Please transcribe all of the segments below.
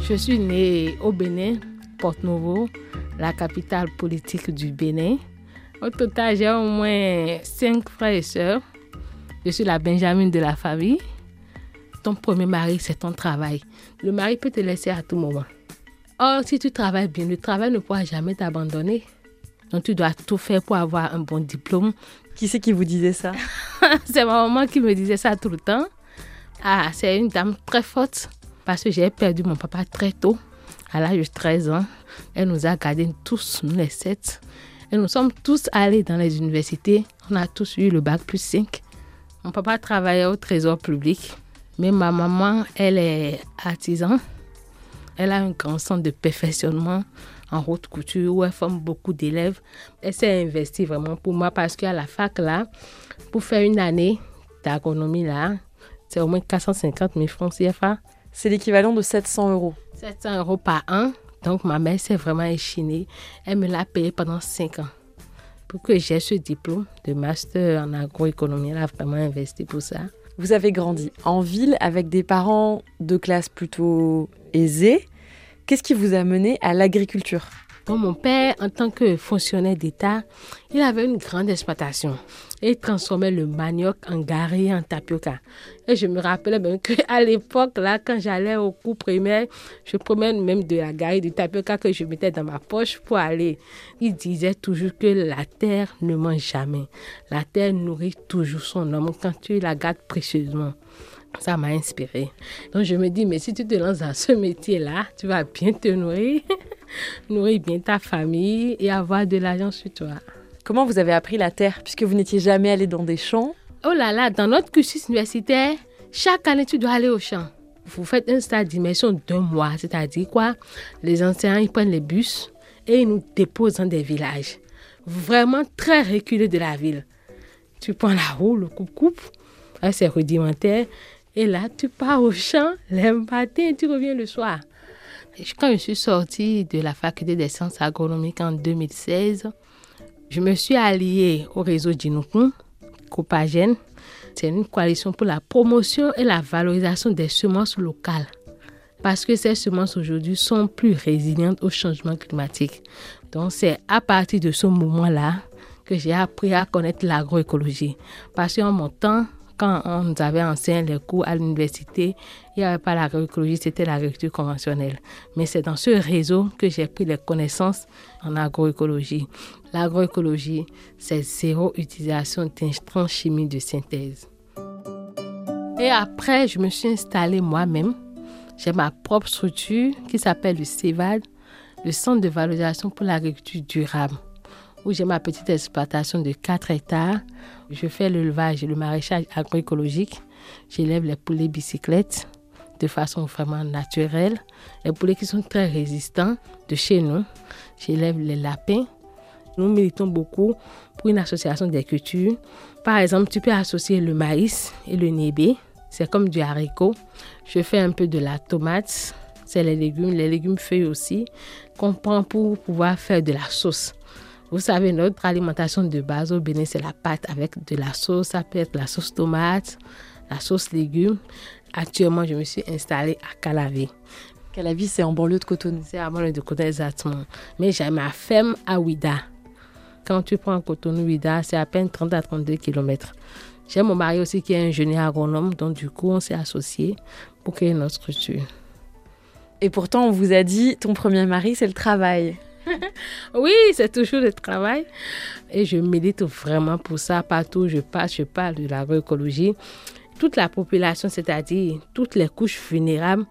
Je suis née au Bénin, Porte-Nouveau, la capitale politique du Bénin. Au total, j'ai au moins cinq frères et sœurs. Je suis la Benjamin de la famille. Ton premier mari, c'est ton travail. Le mari peut te laisser à tout moment. Or, si tu travailles bien, le travail ne pourra jamais t'abandonner. Donc, tu dois tout faire pour avoir un bon diplôme. Qui c'est qui vous disait ça? C'est ma maman qui me disait ça tout le temps. Ah, c'est une dame très forte parce que j'ai perdu mon papa très tôt, à l'âge de 13 ans. Elle nous a gardés tous, nous les sept. Et nous sommes tous allés dans les universités. On a tous eu le bac plus 5. Mon papa travaillait au trésor public, mais ma maman, elle est artisan. Elle a un grand centre de perfectionnement en haute couture où elle forme beaucoup d'élèves. Elle s'est investie vraiment pour moi parce qu'à la fac, là, pour faire une année d'agronomie, là, c'est au moins 450 000 francs CFA. C'est l'équivalent de 700 euros. 700 euros par an. Donc, ma mère s'est vraiment échinée. Elle me l'a payé pendant 5 ans. Pour que j'ai ce diplôme de master en agroéconomie, elle a vraiment investi pour ça. Vous avez grandi en ville avec des parents de classe plutôt aisée. Qu'est-ce qui vous a mené à l'agriculture? Mon père, en tant que fonctionnaire d'État, il avait une grande exploitation et il transformait le manioc en gari, en tapioca. Et je me rappelais même qu'à l'époque, là, quand j'allais au cours primaire, je prenais même de la gari, du tapioca que je mettais dans ma poche pour aller. Il disait toujours que la terre ne mange jamais. La terre nourrit toujours son homme quand tu la gardes précieusement. Ça m'a inspiré. Donc je me dis, mais si tu te lances dans ce métier-là, tu vas bien te nourrir, nourrir bien ta famille et avoir de l'argent sur toi. Comment vous avez appris la terre puisque vous n'étiez jamais allé dans des champs? Oh là là, dans notre cursus universitaire, chaque année tu dois aller au champ. Vous faites un stage d'immersion d'un mois, c'est-à-dire quoi? Les enseignants ils prennent les bus et ils nous déposent dans des villages vraiment très reculés de la ville. Tu prends la roue, le coupe-coupe, c'est rudimentaire. Et là, tu pars au champ le matin et tu reviens le soir. Quand je suis sortie de la faculté des sciences agronomiques en 2016, je me suis alliée au réseau Djinoukoun, Copagène. C'est une coalition pour la promotion et la valorisation des semences locales. Parce que ces semences aujourd'hui sont plus résilientes au changement climatique. Donc c'est à partir de ce moment-là que j'ai appris à connaître l'agroécologie. Parce qu'en mon temps, quand on nous avait enseigné les cours à l'université, il n'y avait pas l'agroécologie, c'était l'agriculture conventionnelle. Mais c'est dans ce réseau que j'ai pris les connaissances en agroécologie. L'agroécologie, c'est zéro utilisation d'intrants chimiques de synthèse. Et après, je me suis installée moi-même. J'ai ma propre structure qui s'appelle le CEVAD, le Centre de valorisation pour l'agriculture durable où j'ai ma petite exploitation de 4 hectares. Je fais l'élevage et le maraîchage agroécologique. J'élève les poulets bicyclettes de façon vraiment naturelle. Les poulets qui sont très résistants de chez nous. J'élève les lapins. Nous militons beaucoup pour une association des cultures. Par exemple, tu peux associer le maïs et le nébé. C'est comme du haricot. Je fais un peu de la tomate. C'est les légumes, les légumes feuilles aussi, qu'on prend pour pouvoir faire de la sauce. Vous savez, notre alimentation de base au Bénin, c'est la pâte avec de la sauce. Ça peut être la sauce tomate, la sauce légumes. Actuellement, je me suis installée à Calavi. Calavi, c'est en banlieue de Cotonou. C'est en banlieue de Cotonou, exactement. Mais j'ai ma ferme à Ouida. Quand tu prends Cotonou, Ouida, c'est à peine 30 à 32 km. J'ai mon mari aussi qui est ingénieur agronome, donc du coup, on s'est associés pour créer notre structure. Et pourtant, on vous a dit, ton premier mari, c'est le travail. oui, c'est toujours le travail. Et je milite vraiment pour ça. Partout où je passe, je parle de l'agroécologie. Toute la population, c'est-à-dire toutes les couches vulnérables,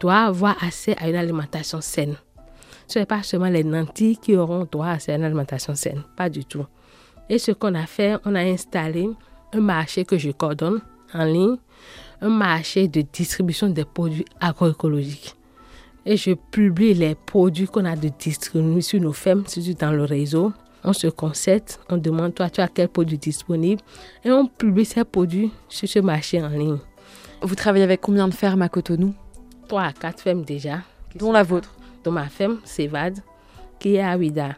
doit avoir accès à une alimentation saine. Ce n'est pas seulement les nantis qui auront droit à une alimentation saine, pas du tout. Et ce qu'on a fait, on a installé un marché que je coordonne en ligne, un marché de distribution des produits agroécologiques et je publie les produits qu'on a de distribuer sur nos fermes, surtout dans le réseau. On se concerte, on demande toi, tu as quel produit disponible? Et on publie ces produits sur ce marché en ligne. Vous travaillez avec combien de fermes à Cotonou? Trois à quatre fermes déjà. Dont la vôtre Dans ma ferme, c'est VAD, qui est à Ouida.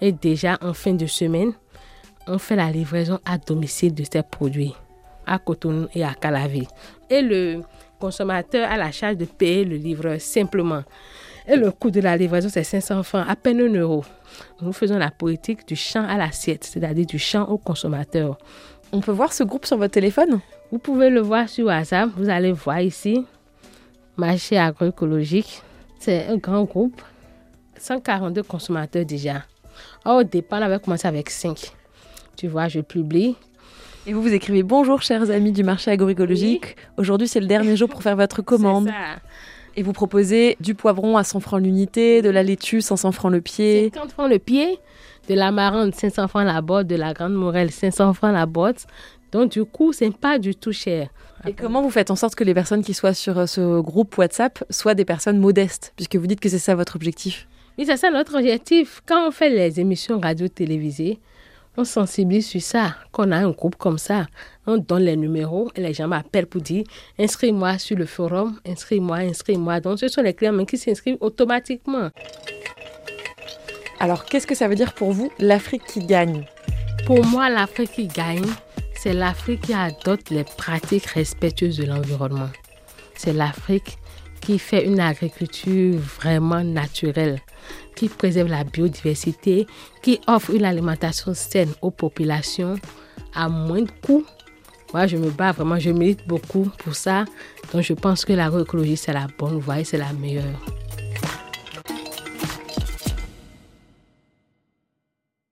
Et déjà, en fin de semaine, on fait la livraison à domicile de ces produits à Cotonou et à Calavi. Et le consommateur a la charge de payer le livreur simplement. Et le coût de la livraison, c'est 500 francs, à peine 1 euro. Nous faisons la politique du champ à l'assiette, c'est-à-dire du champ au consommateur. On peut voir ce groupe sur votre téléphone? Vous pouvez le voir sur WhatsApp. Vous allez voir ici, marché agroécologique. C'est un grand groupe, 142 consommateurs déjà. au départ, on avait commencé avec 5. Tu vois, je publie. Et vous vous écrivez bonjour chers amis du marché agroécologique. Aujourd'hui c'est le dernier jour pour faire votre commande. Ça. Et vous proposez du poivron à 100 francs l'unité, de la laitue 500 francs le pied. 50 francs le pied, de la marande 500 francs la botte, de la grande morelle 500 francs la botte. Donc du coup, c'est pas du tout cher. Et comment vous faites en sorte que les personnes qui soient sur euh, ce groupe WhatsApp soient des personnes modestes, puisque vous dites que c'est ça votre objectif? Oui, c'est ça notre objectif. Quand on fait les émissions radio-télévisées, on sensibilise sur ça. Qu'on a un groupe comme ça, on donne les numéros et les gens m'appellent pour dire inscris-moi sur le forum, inscris-moi, inscris-moi. Donc ce sont les clients qui s'inscrivent automatiquement. Alors qu'est-ce que ça veut dire pour vous l'Afrique qui gagne? Pour moi, l'Afrique qui gagne, c'est l'Afrique qui adopte les pratiques respectueuses de l'environnement. C'est l'Afrique qui fait une agriculture vraiment naturelle, qui préserve la biodiversité, qui offre une alimentation saine aux populations à moins de coûts. Moi, je me bats vraiment, je milite beaucoup pour ça. Donc, je pense que l'agroécologie, c'est la bonne voie et c'est la meilleure.